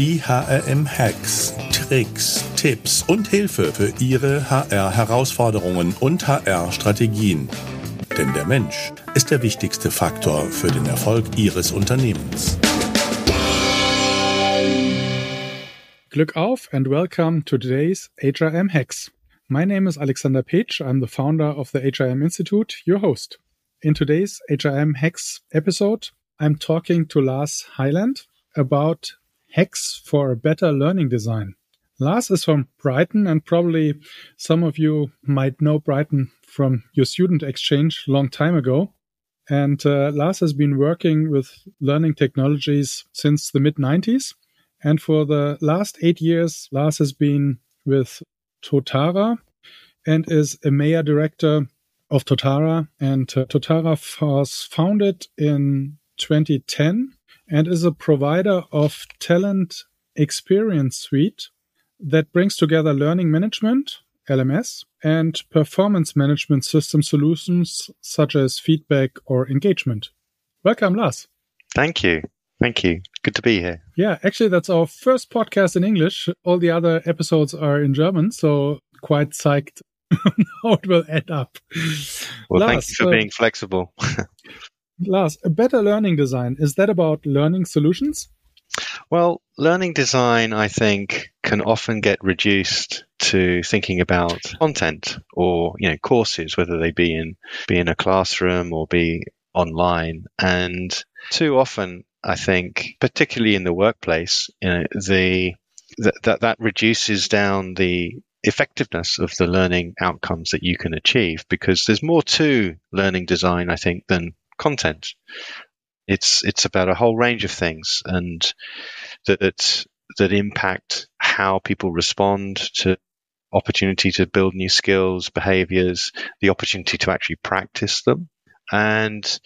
Die HRM-Hacks, Tricks, Tipps und Hilfe für Ihre HR-Herausforderungen und HR-Strategien. Denn der Mensch ist der wichtigste Faktor für den Erfolg Ihres Unternehmens. Glück auf and welcome to today's HRM Hacks. My name is Alexander Page. I'm the founder of the HRM Institute, your host. In today's HRM Hacks episode, I'm talking to Lars Hyland about hacks for a better learning design. Lars is from Brighton, and probably some of you might know Brighton from your student exchange long time ago. And uh, Lars has been working with learning technologies since the mid 90s. And for the last eight years, Lars has been with Totara and is a EMEA director of Totara. And uh, Totara was founded in 2010 and is a provider of talent experience suite that brings together learning management, LMS, and performance management system solutions such as feedback or engagement. Welcome, Lars. Thank you. Thank you. Good to be here. Yeah, actually, that's our first podcast in English. All the other episodes are in German, so quite psyched how it will end up. Well, Lars, thank you for uh, being flexible. Lars, a better learning design, is that about learning solutions? Well, learning design, I think, can often get reduced to thinking about content or you know courses, whether they be in be in a classroom or be online. And too often, I think, particularly in the workplace, you know, the that that, that reduces down the effectiveness of the learning outcomes that you can achieve because there's more to learning design, I think, than content. It's it's about a whole range of things and that that impact how people respond to opportunity to build new skills, behaviors, the opportunity to actually practice them, and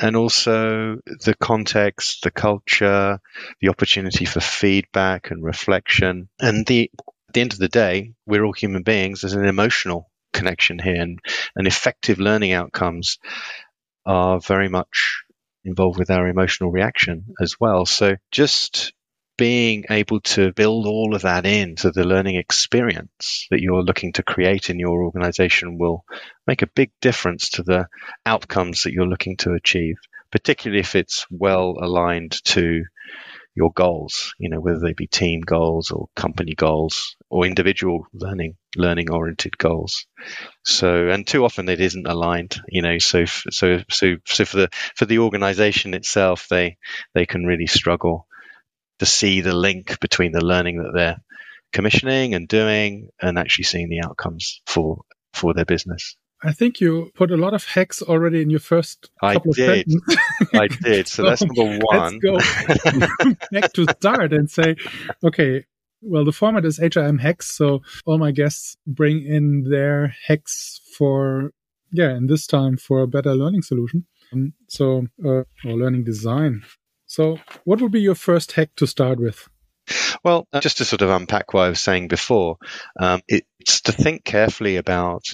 and also the context, the culture, the opportunity for feedback and reflection. And the at the end of the day, we're all human beings. There's an emotional connection here, and, and effective learning outcomes are very much involved with our emotional reaction as well. So just being able to build all of that into the learning experience that you're looking to create in your organization will make a big difference to the outcomes that you're looking to achieve, particularly if it's well aligned to your goals, you know, whether they be team goals or company goals or individual learning, learning oriented goals. So, and too often it isn't aligned, you know, so, so, so, so for the, for the organization itself, they, they can really struggle to see the link between the learning that they're commissioning and doing and actually seeing the outcomes for, for their business. I think you put a lot of hacks already in your first. I did. I did. So, so, that's number one. Let's go back to start and say, okay, well, the format is HRM hacks. So all my guests bring in their hacks for, yeah, and this time for a better learning solution. Um, so, uh, or learning design. So, what would be your first hack to start with? Well, just to sort of unpack what I was saying before, um, it's to think carefully about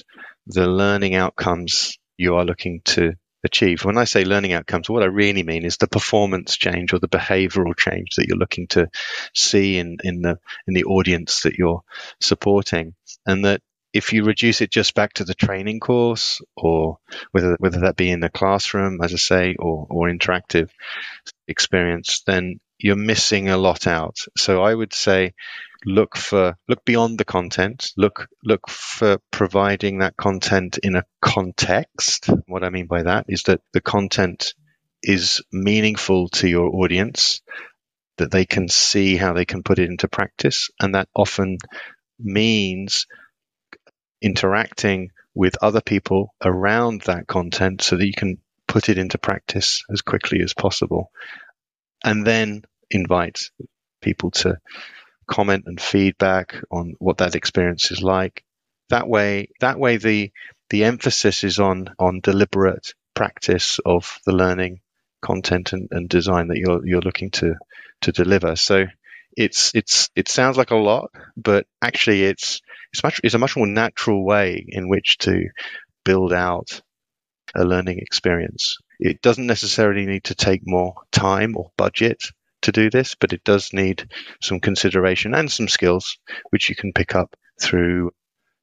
the learning outcomes you are looking to achieve. When I say learning outcomes, what I really mean is the performance change or the behavioral change that you're looking to see in, in the in the audience that you're supporting. And that if you reduce it just back to the training course or whether whether that be in the classroom, as I say, or, or interactive experience, then you're missing a lot out. So I would say look for look beyond the content. Look look for providing that content in a context. What i mean by that is that the content is meaningful to your audience that they can see how they can put it into practice and that often means interacting with other people around that content so that you can put it into practice as quickly as possible and then invite people to comment and feedback on what that experience is like. That way, that way the the emphasis is on on deliberate practice of the learning content and, and design that you're you're looking to to deliver. So it's it's it sounds like a lot, but actually it's it's much it's a much more natural way in which to build out a learning experience. It doesn't necessarily need to take more time or budget to do this, but it does need some consideration and some skills which you can pick up through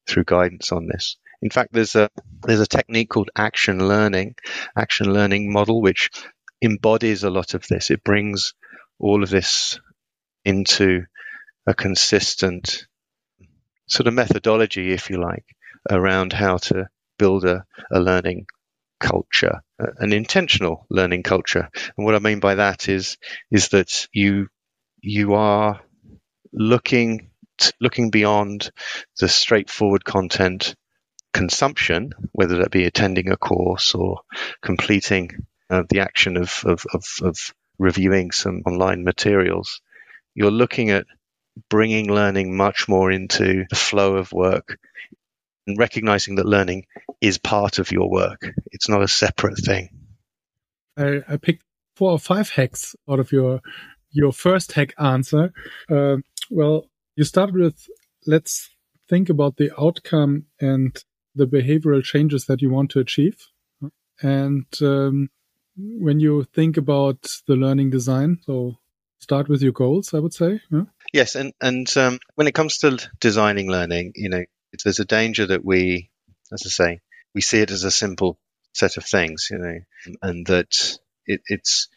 through guidance on this. In fact, there's a there's a technique called action learning, action learning model, which embodies a lot of this. It brings all of this into a consistent sort of methodology, if you like, around how to build a, a learning culture, an intentional learning culture. And what I mean by that is is that you you are looking looking beyond the straightforward content consumption, whether that be attending a course or completing uh, the action of, of, of, of reviewing some online materials. You're looking at bringing learning much more into the flow of work and recognizing that learning is part of your work. It's not a separate thing. I, I picked four or five hacks out of your your first hack answer. Uh, well, you started with let's think about the outcome and the behavioral changes that you want to achieve. And um, when you think about the learning design, so start with your goals, I would say. Yeah? Yes, and and um, when it comes to designing learning, you know, there's a danger that we, as I say, we see it as a simple set of things, you know, and that it, it's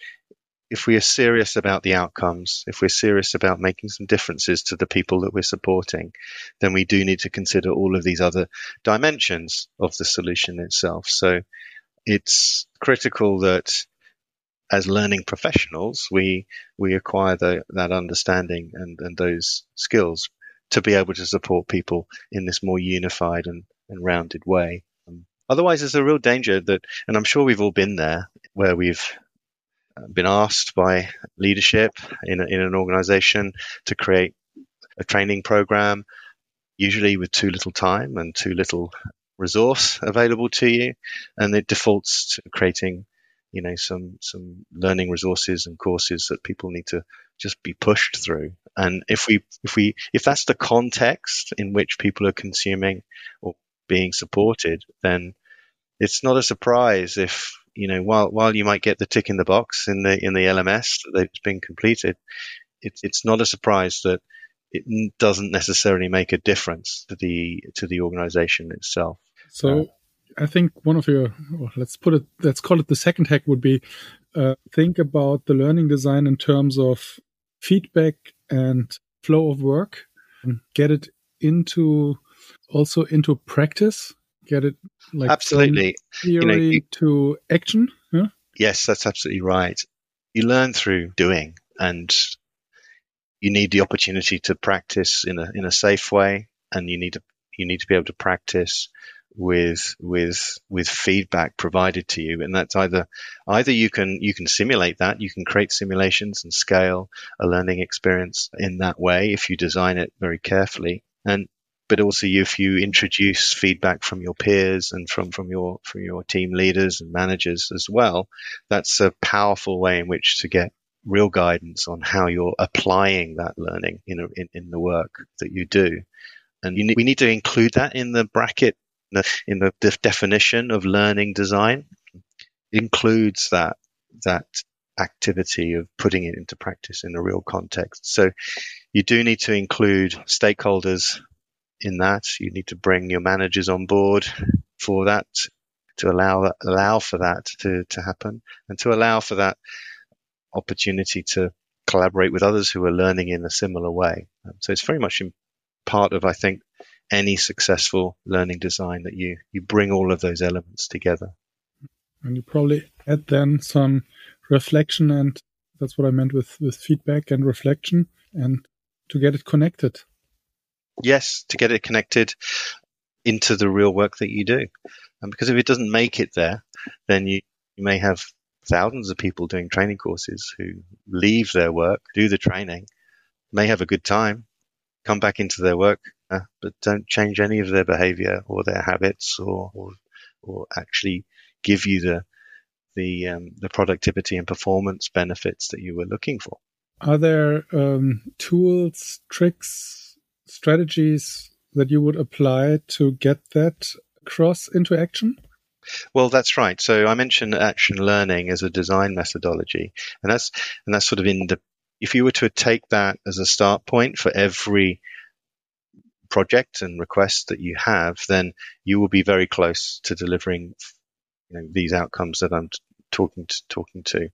if we are serious about the outcomes, if we're serious about making some differences to the people that we're supporting, then we do need to consider all of these other dimensions of the solution itself. So it's critical that as learning professionals, we we acquire the, that understanding and, and those skills to be able to support people in this more unified and, and rounded way. Um, otherwise, there's a real danger that, and I'm sure we've all been there, where we've uh, been asked by leadership in, a, in an organization to create a training program, usually with too little time and too little resource available to you, and it defaults to creating you know some some learning resources and courses that people need to just be pushed through. And if we if we if that's the context in which people are consuming or being supported then it's not a surprise if you know while while you might get the tick in the box in the in the LMS that it's been completed it, it's not a surprise that it doesn't necessarily make a difference to the to the organization itself. So uh, I think one of your well, let's put it let's call it the second hack would be uh, think about the learning design in terms of feedback and flow of work. And get it into also into practice. Get it like absolutely. theory you know, you, to action yeah? yes that's absolutely right. You learn through doing and you need the opportunity to practice in a in a safe way and you need to you need to be able to practice with with with feedback provided to you. And that's either either you can you can simulate that you can create simulations and scale a learning experience in that way if you design it very carefully. And but also if you introduce feedback from your peers and from from your from your team leaders and managers as well that's a powerful way in which to get real guidance on how you're applying that learning in, a, in, in the work that you do. And you need, we need to include that in the bracket the, in the, the definition of learning design includes that that activity of putting it into practice in a real context. So you do need to include stakeholders in that. You need to bring your managers on board for that to allow allow for that to, to happen and to allow for that opportunity to collaborate with others who are learning in a similar way. So it's very much in part of, I think, any successful learning design that you you bring all of those elements together. And you probably add then some reflection, and that's what I meant with with feedback and reflection, and to get it connected. Yes, to get it connected into the real work that you do, and because if it doesn't make it there, then you you may have thousands of people doing training courses who leave their work, do the training, may have a good time, come back into their work, uh, but don't change any of their behavior or their habits or, or, or actually give you the, the, um, the productivity and performance benefits that you were looking for. Are there um, tools, tricks, strategies that you would apply to get that across into action? Well, that's right. So I mentioned action learning as a design methodology, and that's and that's sort of in the if you were to take that as a start point for every project and request that you have, then you will be very close to delivering you know, these outcomes that I'm talking to, talking to.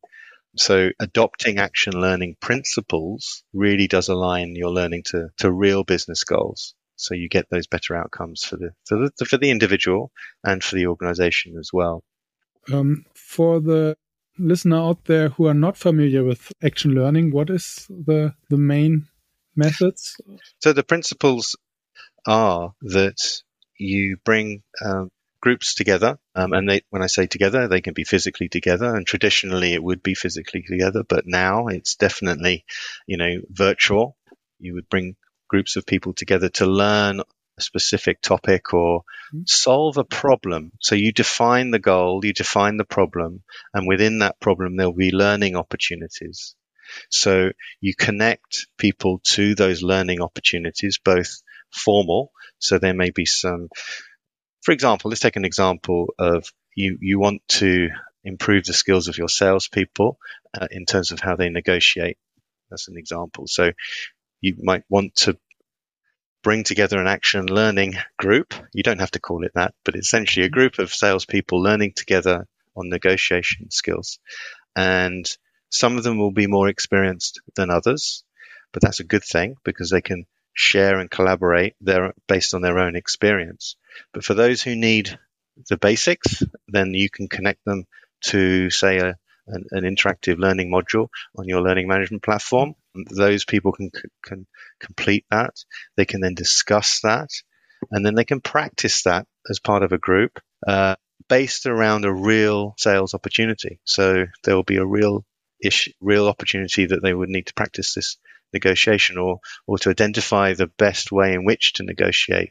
So adopting action learning principles really does align your learning to, to real business goals. So you get those better outcomes for the, for the, for the individual and for the organization as well. Um, for the listener out there who are not familiar with action learning, what is the, the main methods? So the principles are that you bring um, groups together, um, and they, when I say together, they can be physically together. And traditionally, it would be physically together, but now it's definitely, you know, virtual. You would bring groups of people together to learn a specific topic or mm-hmm. solve a problem. So you define the goal, you define the problem, and within that problem, there'll be learning opportunities. So you connect people to those learning opportunities, both formal. So there may be some, for example, let's take an example of you, you want to improve the skills of your salespeople uh, in terms of how they negotiate. That's an example. So you might want to bring together an action learning group. You don't have to call it that, but essentially a mm-hmm. group of salespeople learning together on negotiation skills. And some of them will be more experienced than others, but that's a good thing because they can share and collaborate their, based on their own experience. But for those who need the basics, then you can connect them to, say, a, an, an, interactive learning module on your learning management platform. Those people can, can complete that. They can then discuss that, and then they can practice that as part of a group uh, based around a real sales opportunity. So there will be a real ish, real opportunity that they would need to practice this negotiation or, or to identify the best way in which to negotiate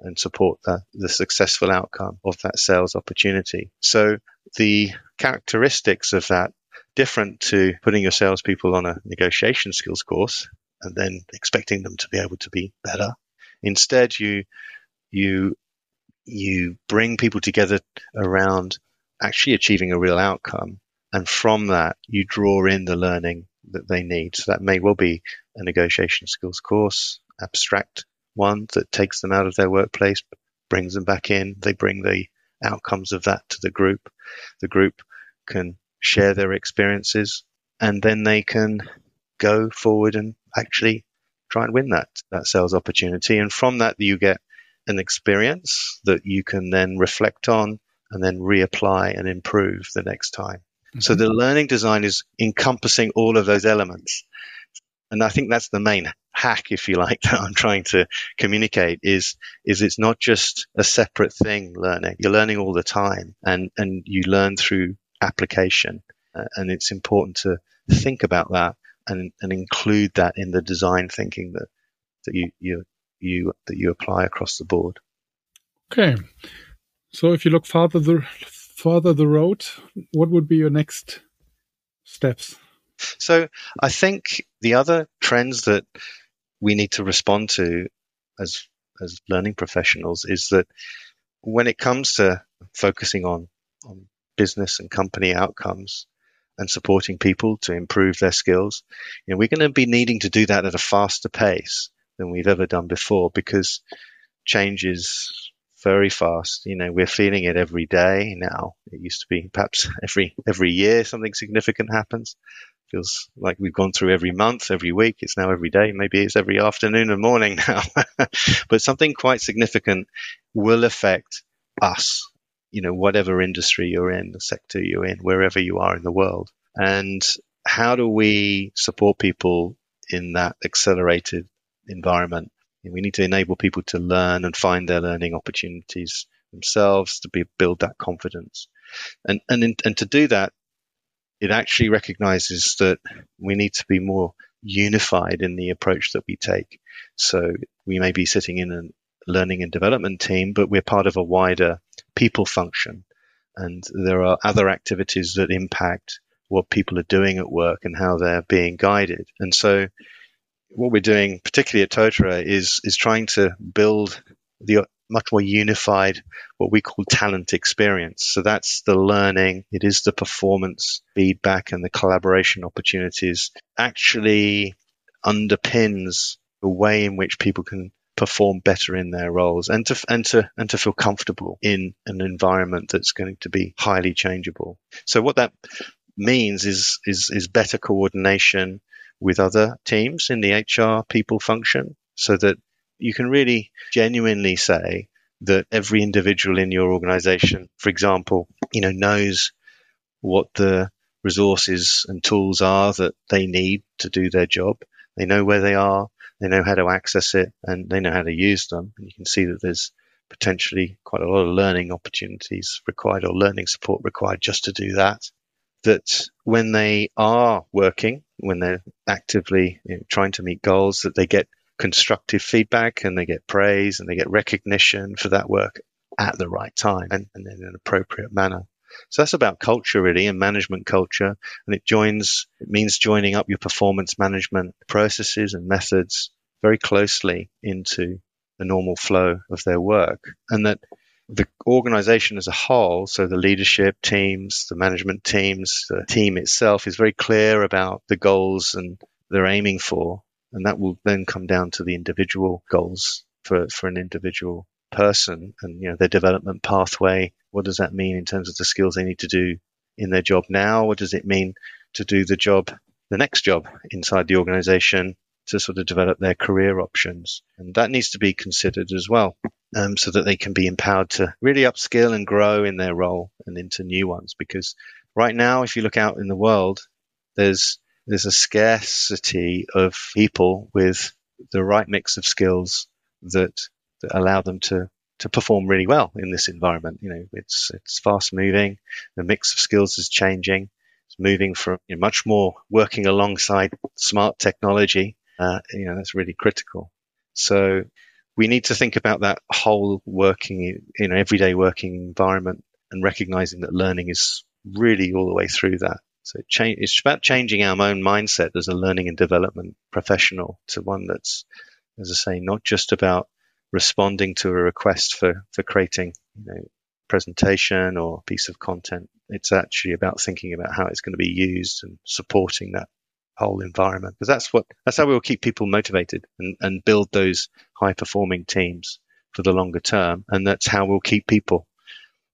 and support the, the successful outcome of that sales opportunity. So the characteristics of that different to putting your salespeople on a negotiation skills course and then expecting them to be able to be better. Instead, you you you bring people together around actually achieving a real outcome, and from that you draw in the learning that they need. So that may well be a negotiation skills course, abstract one that takes them out of their workplace, brings them back in. They bring the outcomes of that to the group. The group can share their experiences and then they can go forward and actually try and win that, that sales opportunity. And from that, you get an experience that you can then reflect on and then reapply and improve the next time. Mm-hmm. So the learning design is encompassing all of those elements. And I think that's the main hack, if you like, that I'm trying to communicate is, is it's not just a separate thing learning. You're learning all the time and, and you learn through application. Uh, and it's important to think about that and, and include that in the design thinking that, that you, you, you, that you apply across the board. Okay. So if you look farther the, farther the road, what would be your next steps? So I think the other trends that we need to respond to as as learning professionals is that when it comes to focusing on on business and company outcomes and supporting people to improve their skills, you know, we're going to be needing to do that at a faster pace than we've ever done before because change is very fast. You know, we're feeling it every day now. It used to be perhaps every every year something significant happens. Feels like we've gone through every month, every week. It's now every day. Maybe it's every afternoon and morning now. but something quite significant will affect us. You know, whatever industry you're in, the sector you're in, wherever you are in the world. And how do we support people in that accelerated environment we need to enable people to learn and find their learning opportunities themselves to be, build that confidence. And, and, in, and to do that, it actually recognizes that we need to be more unified in the approach that we take. So we may be sitting in a learning and development team, but we're part of a wider people function. And there are other activities that impact what people are doing at work and how they're being guided. And so what we're doing, particularly at Totara, is is trying to build the much more unified, what we call talent experience. So that's the learning. It is the performance feedback and the collaboration opportunities actually underpins the way in which people can perform better in their roles and to and to and to feel comfortable in an environment that's going to be highly changeable. So what that means is is is better coordination with other teams in the HR people function so that you can really genuinely say that every individual in your organization, for example, you know, knows what the resources and tools are that they need to do their job. They know where they are. They know how to access it and they know how to use them. And you can see that there's potentially quite a lot of learning opportunities required or learning support required just to do that. That when they are working, when they're actively you know, trying to meet goals, that they get constructive feedback and they get praise and they get recognition for that work at the right time and, and in an appropriate manner. So that's about culture really and management culture. And it joins, it means joining up your performance management processes and methods very closely into the normal flow of their work. And that the organization as a whole, so the leadership teams, the management teams, the team itself is very clear about the goals and they're aiming for. And that will then come down to the individual goals for, for an individual person and you know their development pathway what does that mean in terms of the skills they need to do in their job now? What does it mean to do the job, the next job inside the organization to sort of develop their career options? And that needs to be considered as well. Um, so that they can be empowered to really upskill and grow in their role and into new ones. Because right now, if you look out in the world, there's there's a scarcity of people with the right mix of skills that, that allow them to to perform really well in this environment. You know, it's it's fast moving. The mix of skills is changing. It's moving from you know, much more working alongside smart technology. Uh, you know, that's really critical. So we need to think about that whole working, you know, everyday working environment and recognizing that learning is really all the way through that. So change, it's about changing our own mindset as a learning and development professional to one that's, as I say, not just about responding to a request for, for creating you know, presentation or piece of content. It's actually about thinking about how it's going to be used and supporting that whole environment because that's what that's how we'll keep people motivated and, and build those high performing teams for the longer term. And that's how we'll keep people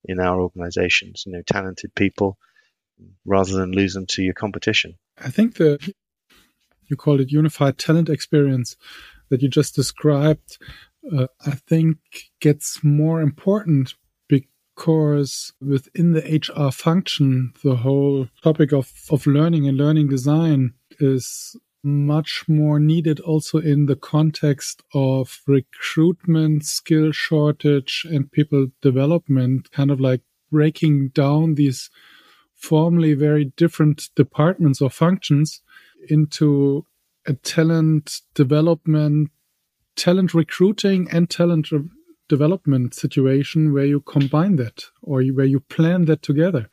in our organizations you know talented people rather than lose them to your competition. I think the you call it unified talent experience that you just described uh, I think gets more important because within the HR function, the whole topic of, of learning and learning design is much more needed also in the context of recruitment, skill shortage, and people development, kind of like breaking down these formally very different departments or functions into a talent development talent recruiting and talent re- development situation where you combine that or you, where you plan that together.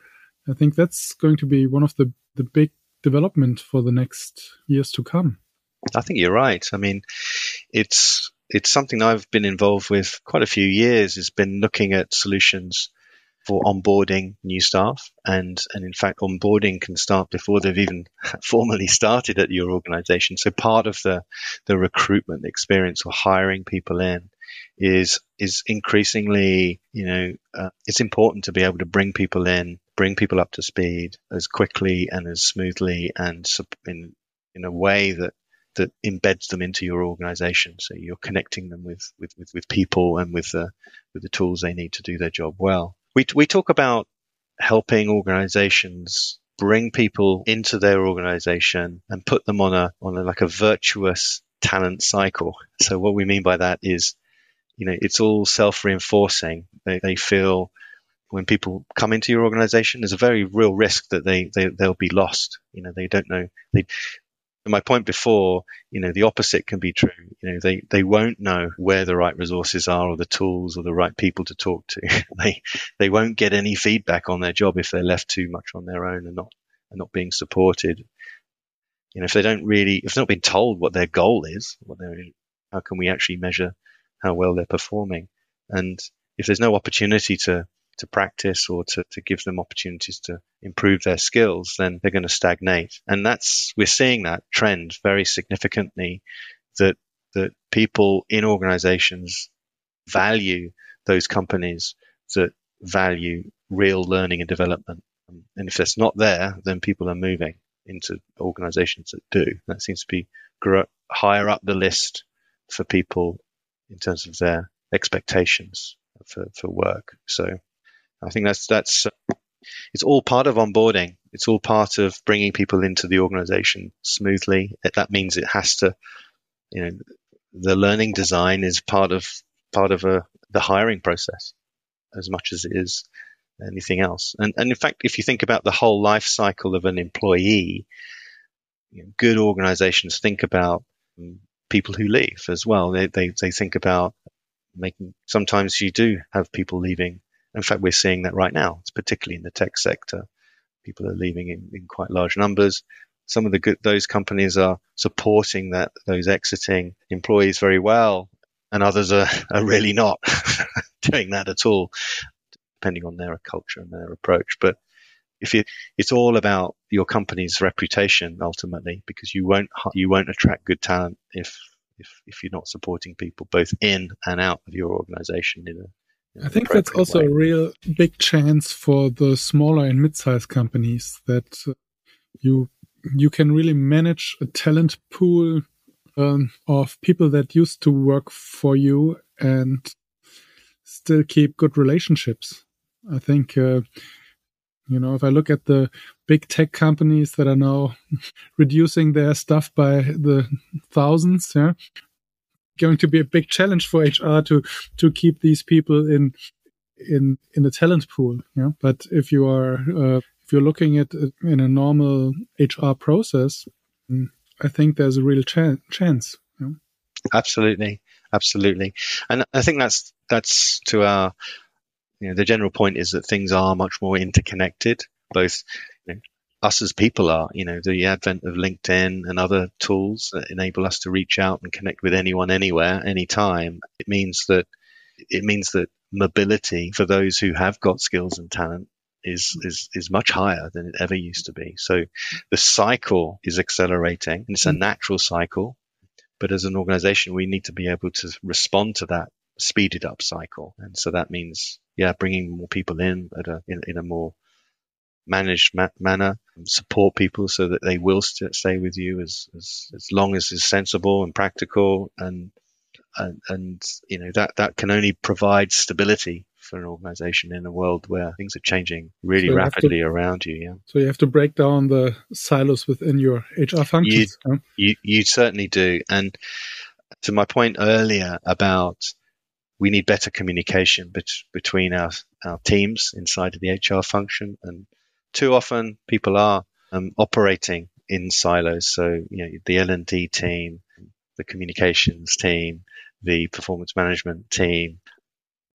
I think that's going to be one of the, the big development for the next years to come. I think you're right. I mean, it's it's something I've been involved with quite a few years. Has been looking at solutions for onboarding new staff, and and in fact, onboarding can start before they've even formally started at your organization. So part of the the recruitment experience or hiring people in is is increasingly, you know, uh, it's important to be able to bring people in, bring people up to speed as quickly and as smoothly and in in a way that that embeds them into your organization. So you're connecting them with, with, with, with people and with the, with the tools they need to do their job well we, we talk about helping organizations bring people into their organization and put them on a, on a, like a virtuous talent cycle. So what we mean by that is, you know, it's all self reinforcing. They, they feel when people come into your organization, there's a very real risk that they, they, they'll be lost. You know, they don't know, they, my point before, you know, the opposite can be true. You know, they, they won't know where the right resources are or the tools or the right people to talk to. they, they won't get any feedback on their job if they're left too much on their own and not, and not being supported. You know, if they don't really, if they're not being told what their goal is, what they're, how can we actually measure how well they're performing? And if there's no opportunity to to practice or to, to give them opportunities to improve their skills, then they're going to stagnate. And that's we're seeing that trend very significantly that that people in organizations value those companies that value real learning and development. And if that's not there, then people are moving into organizations that do. That seems to be higher up the list for people in terms of their expectations for, for work. So I think that's that's uh, it's all part of onboarding. It's all part of bringing people into the organization smoothly. That means it has to, you know, the learning design is part of part of a the hiring process as much as it is anything else. And and in fact, if you think about the whole life cycle of an employee, you know, good organizations think about people who leave as well. They, they they think about making. Sometimes you do have people leaving. In fact, we're seeing that right now. It's particularly in the tech sector. People are leaving in, in quite large numbers. Some of the good those companies are supporting that those exiting employees very well, and others are, are really not doing that at all, depending on their culture and their approach. But if you, it's all about your company's reputation ultimately, because you won't you won't attract good talent if if if you're not supporting people both in and out of your organization in a I think that's also way. a real big chance for the smaller and mid-sized companies that uh, you you can really manage a talent pool um, of people that used to work for you and still keep good relationships. I think uh, you know, if I look at the big tech companies that are now reducing their stuff by the thousands, yeah, going to be a big challenge for HR to to keep these people in in in the talent pool. Yeah, but if you are uh, if you're looking at it in a normal HR process, mm, I think there's a real cha- chance. Yeah? Absolutely, absolutely, and I think that's that's to our you know, the general point is that things are much more interconnected, both us as people are, you know, the advent of LinkedIn and other tools that enable us to reach out and connect with anyone, anywhere, anytime. It means that it means that mobility for those who have got skills and talent is is is much higher than it ever used to be. So the cycle is accelerating, and it's a mm. natural cycle. But as an organization, we need to be able to respond to that speeded up cycle, and so that means yeah, bringing more people in at a in, in a more managed ma- manner, support people so that they will st- stay with you as, as as long as is sensible and practical, and and, and you know that that can only provide stability for an organization in a world where things are changing really so rapidly to, around you. Yeah. So you have to break down the silos within your HR functions. You, huh? you, you certainly do. And to my point earlier about we need better communication bet- between our, our teams inside of the HR function. And too often people are um, operating in silos. So, you know, the L&D team, the communications team, the performance management team,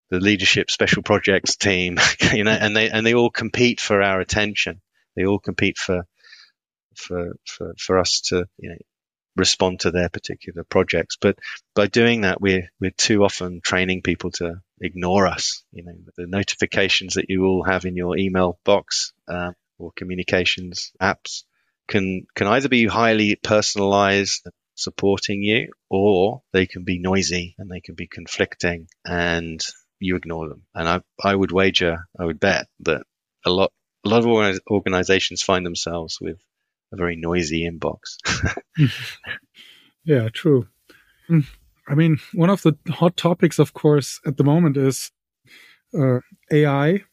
the leadership special projects team, you know, and they, and they all compete for our attention. They all compete for, for, for, for us to, you know, respond to their particular projects. But by doing that, we're we're too often training people to ignore us. You know, the notifications that you all have in your email box uh, or communications apps can can either be highly personalized, supporting you, or they can be noisy and they can be conflicting, and you ignore them. And I I would wager, I would bet that a lot a lot of organizations find themselves with a very noisy inbox. yeah, true. Mm, I mean, one of the hot topics, of course, at the moment is uh, AI.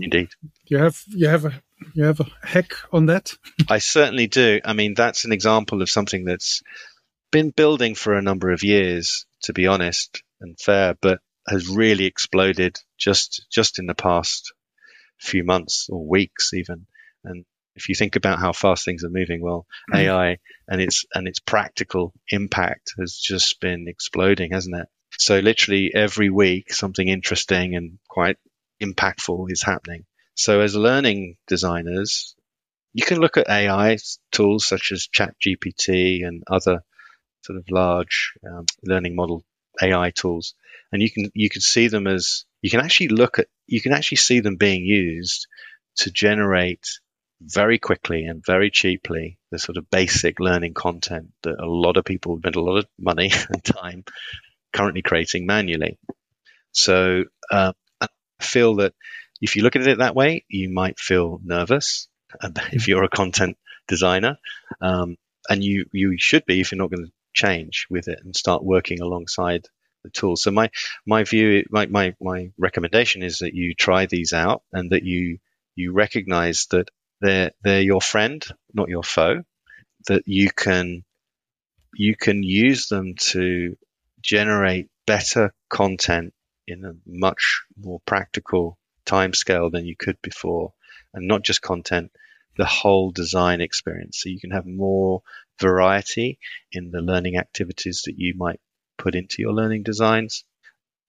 Indeed. You have you have a you have a hack on that? I certainly do. I mean, that's an example of something that's been building for a number of years, to be honest and fair, but has really exploded just just in the past few months or weeks even. And if you think about how fast things are moving, well, mm. AI and its and its practical impact has just been exploding, hasn't it? So literally every week, something interesting and quite impactful is happening. So as learning designers, you can look at AI tools such as ChatGPT and other sort of large um, learning model AI tools, and you can you can see them as you can actually look at you can actually see them being used to generate very quickly and very cheaply the sort of basic learning content that a lot of people spend a lot of money and time currently creating manually. So uh, I feel that if you look at it that way, you might feel nervous if you're a content designer, um, and you you should be if you're not going to change with it and start working alongside the tool. So my my view, my, my my recommendation is that you try these out and that you you recognize that they're they're your friend, not your foe. That you can you can use them to generate better content in a much more practical time scale than you could before, and not just content, the whole design experience. So you can have more variety in the learning activities that you might put into your learning designs.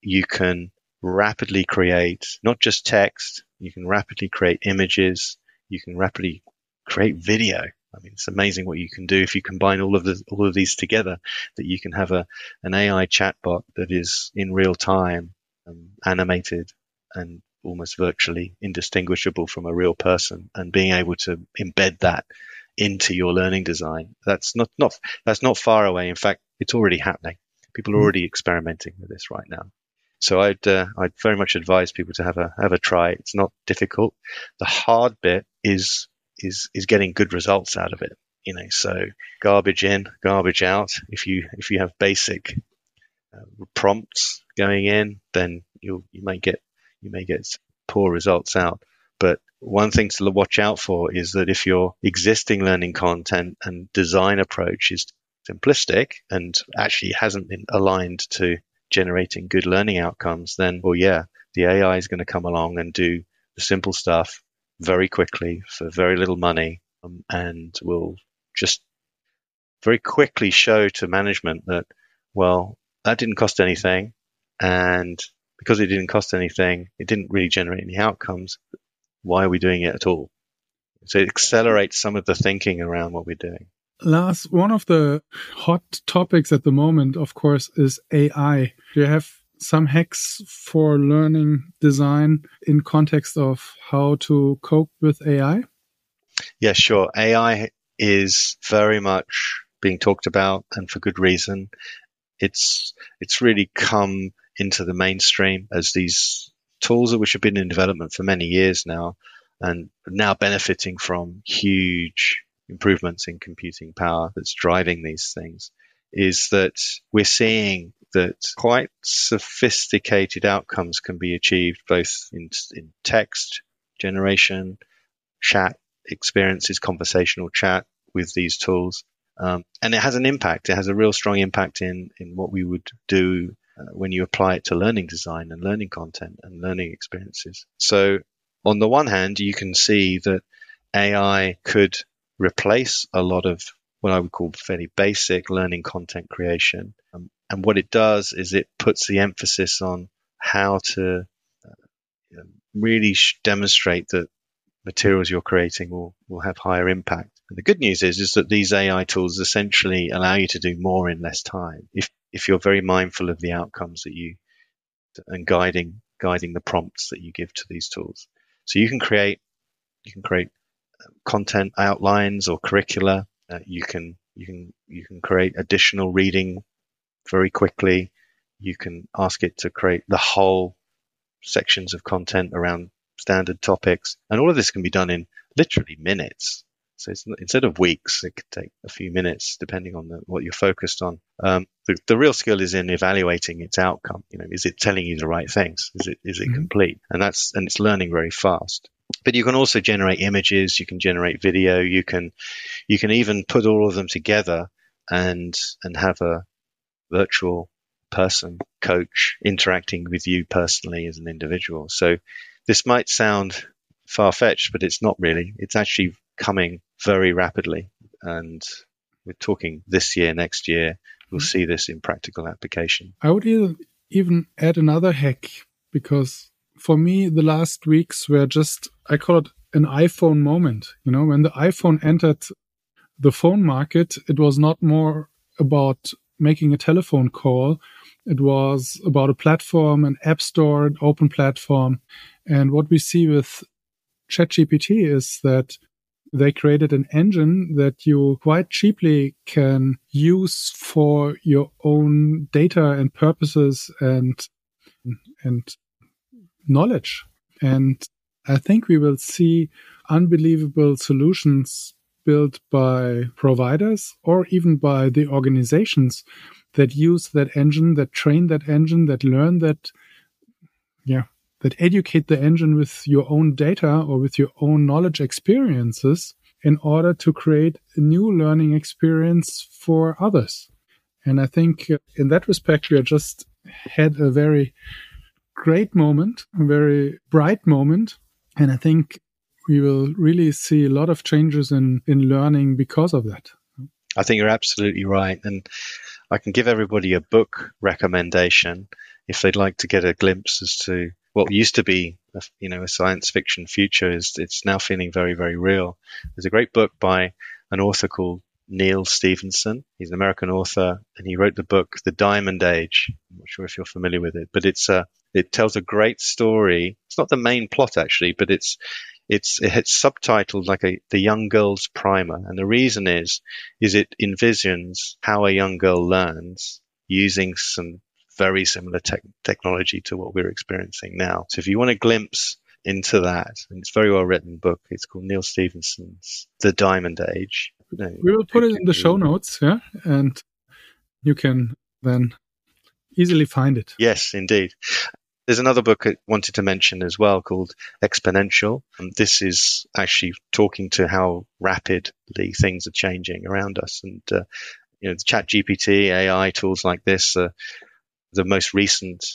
You can rapidly create not just text, you can rapidly create images, you can rapidly create video. I mean, it's amazing what you can do if you combine all of the, all of these together. That you can have a an AI chatbot that is in real time, um, animated, and almost virtually indistinguishable from a real person, and being able to embed that into your learning design. That's not not that's not far away. In fact, it's already happening. People are mm-hmm. already experimenting with this right now. So I'd uh, I'd very much advise people to have a have a try. It's not difficult. The hard bit is is is getting good results out of it. You know, so garbage in, garbage out. If you if you have basic uh, prompts going in, then you you may get you may get poor results out. But one thing to watch out for is that if your existing learning content and design approach is simplistic and actually hasn't been aligned to generating good learning outcomes, then, well, yeah, the AI is going to come along and do the simple stuff very quickly for very little money um, and will just very quickly show to management that, well, that didn't cost anything. And because it didn't cost anything, it didn't really generate any outcomes. Why are we doing it at all? So it accelerates some of the thinking around what we're doing. Lars, one of the hot topics at the moment, of course, is AI. Do you have some hacks for learning design in context of how to cope with AI? Yeah, sure. AI is very much being talked about and for good reason. It's it's really come into the mainstream as these tools which have been in development for many years now and now benefiting from huge improvements in computing power that's driving these things is that we're seeing that quite sophisticated outcomes can be achieved both in, in text generation, chat experiences, conversational chat with these tools. Um, and it has an impact. It has a real strong impact in, in what we would do uh, when you apply it to learning design and learning content and learning experiences. So, on the one hand, you can see that AI could replace a lot of what I would call fairly basic learning content creation. Um, and what it does is it puts the emphasis on how to uh, really sh- demonstrate that materials you're creating will, will have higher impact. And the good news is, is that these AI tools essentially allow you to do more in less time. If, if you're very mindful of the outcomes that you, and guiding, guiding the prompts that you give to these tools. So you can create, you can create content outlines or curricula. Uh, you can you can you can create additional reading very quickly. You can ask it to create the whole sections of content around standard topics, and all of this can be done in literally minutes. So instead of weeks, it could take a few minutes, depending on the, what you're focused on. Um, the, the, real skill is in evaluating its outcome. You know, is it telling you the right things? Is it is it mm-hmm. complete? And that's and it's learning very fast. But you can also generate images, you can generate video, you can you can even put all of them together and and have a virtual person coach interacting with you personally as an individual. So this might sound far fetched, but it's not really. It's actually coming very rapidly. And we're talking this year, next year, we'll mm-hmm. see this in practical application. I would even add another hack because for me, the last weeks were just, I call it an iPhone moment. You know, when the iPhone entered the phone market, it was not more about making a telephone call, It was about a platform, an app store, an open platform. And what we see with ChatGPT is that they created an engine that you quite cheaply can use for your own data and purposes and and knowledge. And I think we will see unbelievable solutions built by providers or even by the organizations that use that engine, that train that engine, that learn that, yeah, that educate the engine with your own data or with your own knowledge experiences in order to create a new learning experience for others. And I think uh, in that respect, we are just had a very great moment, a very bright moment. And I think we will really see a lot of changes in, in learning because of that. I think you're absolutely right. And I can give everybody a book recommendation if they'd like to get a glimpse as to what used to be, a, you know, a science fiction future is it's now feeling very, very real. There's a great book by an author called Neal Stephenson. He's an American author, and he wrote the book The Diamond Age. I'm not sure if you're familiar with it, but it's a it tells a great story. It's not the main plot actually, but it's it's it's subtitled like a the young girl's primer, and the reason is is it envisions how a young girl learns using some very similar te- technology to what we're experiencing now. So if you want a glimpse into that, and it's a very well written book. It's called Neal Stephenson's The Diamond Age we will put it in the show notes, yeah, and you can then easily find it. Yes, indeed. There's another book I wanted to mention as well called Exponential. And this is actually talking to how rapidly things are changing around us. And, uh, you know, the chat GPT, AI tools like this, uh, the most recent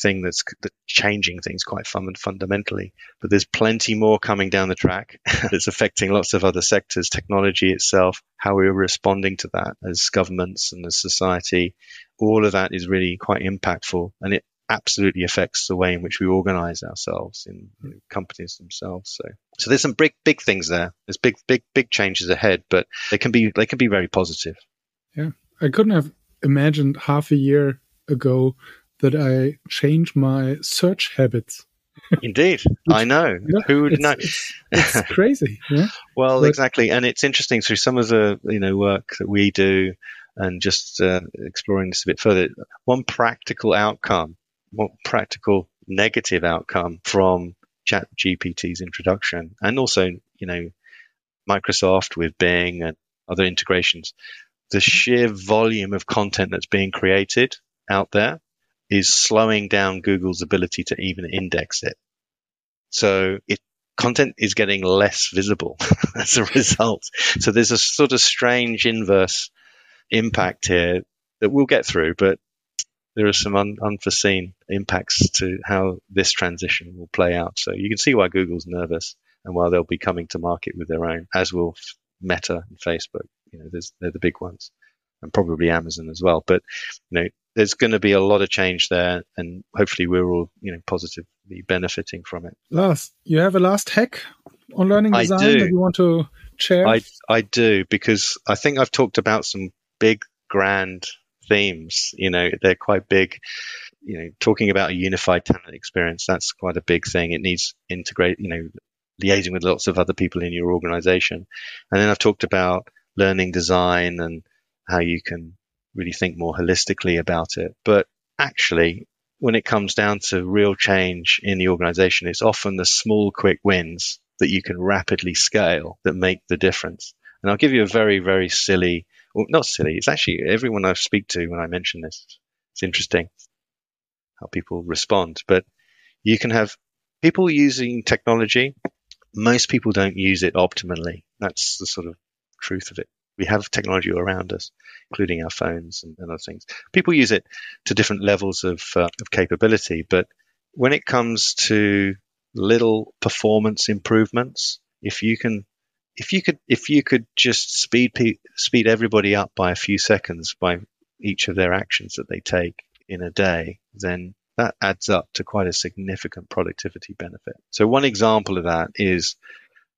thing that's, that's changing things quite fun- fundamentally. But there's plenty more coming down the track that's affecting lots of other sectors, technology itself, how we're responding to that as governments and as society. All of that is really quite impactful and it absolutely affects the way in which we organize ourselves in you know, companies themselves. So, so there's some big, big things there. There's big, big, big changes ahead, but they can be, they can be very positive. Yeah. I couldn't have imagined half a year ago that I change my search habits. Indeed, I know. Know. Who would it's, know? It's, it's crazy. Yeah. well, but, exactly, and it's interesting through some of the you know work that we do, and just uh, exploring this a bit further. One practical outcome, one practical negative outcome from Chat GPT's introduction, and also you know Microsoft with Bing and other integrations, the sheer volume of content that's being created out there is slowing down Google's ability to even index it. So it content is getting less visible as a result. So there's a sort of strange inverse impact here that we'll get through, but there are some un- unforeseen impacts to how this transition will play out. So you can see why Google's nervous and why they'll be coming to market with their own, as will Meta and Facebook. You know, they're the big ones, and probably Amazon as well. But you know, there's going to be a lot of change there, and hopefully we're all you know positively benefiting from it. Lars, you have a last hack on learning design that you want to share? I I do because I think I've talked about some big grand themes. You know, they're quite big. You know, talking about a unified talent experience that's quite a big thing. It needs integrate. You know, liaising with lots of other people in your organization, and then I've talked about learning design and how you can really think more holistically about it. But actually, when it comes down to real change in the organization, it's often the small, quick wins that you can rapidly scale that make the difference. And I'll give you a very, very silly, well, not silly, it's actually everyone I speak to when I mention this, it's interesting how people respond. But you can have people using technology. Most people don't use it optimally. That's the sort of truth of it we have technology around us, including our phones and, and other things. People use it to different levels of, uh, of capability, but when it comes to little performance improvements, if you can, if you could, if you could just speed pe- speed everybody up by a few seconds by each of their actions that they take in a day, then that adds up to quite a significant productivity benefit. So one example of that is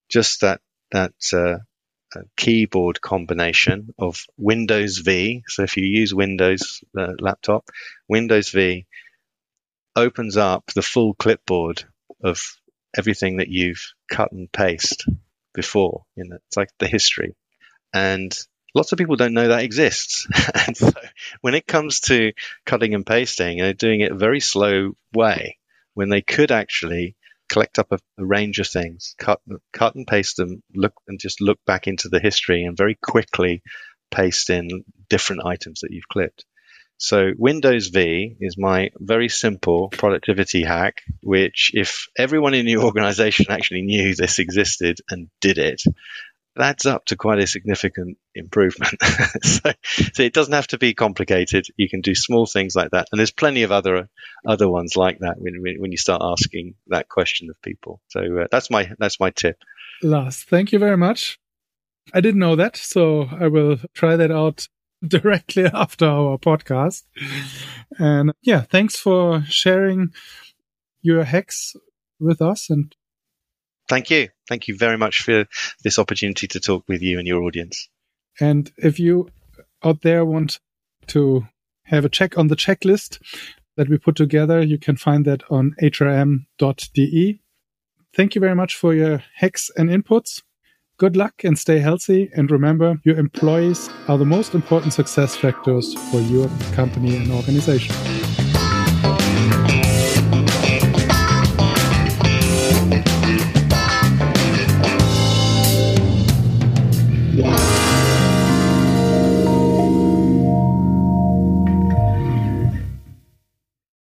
just that that uh, keyboard combination of Windows V. So if you use Windows uh, laptop, Windows V opens up the full clipboard of everything that you've cut and paste before. You know, it's like the history. And lots of people don't know that exists. and so when it comes to cutting and pasting, they're doing it a very slow way when they could actually collect up a, a, range of things, cut, cut and paste them, look and just look back into the history and very quickly paste in different items that you've clipped. So Windows V is my very simple productivity hack, which if everyone in your organization actually knew this existed and did it, adds up to quite a significant improvement. so, so, it doesn't have to be complicated. You can do small things like that, and there's plenty of other other ones like that when when you start asking that question of people. So uh, that's my that's my tip. Lars, thank you very much. I didn't know that, so I will try that out directly after our podcast. And yeah, thanks for sharing your hacks with us and Thank you. Thank you very much for this opportunity to talk with you and your audience. And if you out there want to have a check on the checklist that we put together, you can find that on hrm.de. Thank you very much for your hacks and inputs. Good luck and stay healthy. And remember, your employees are the most important success factors for your company and organization.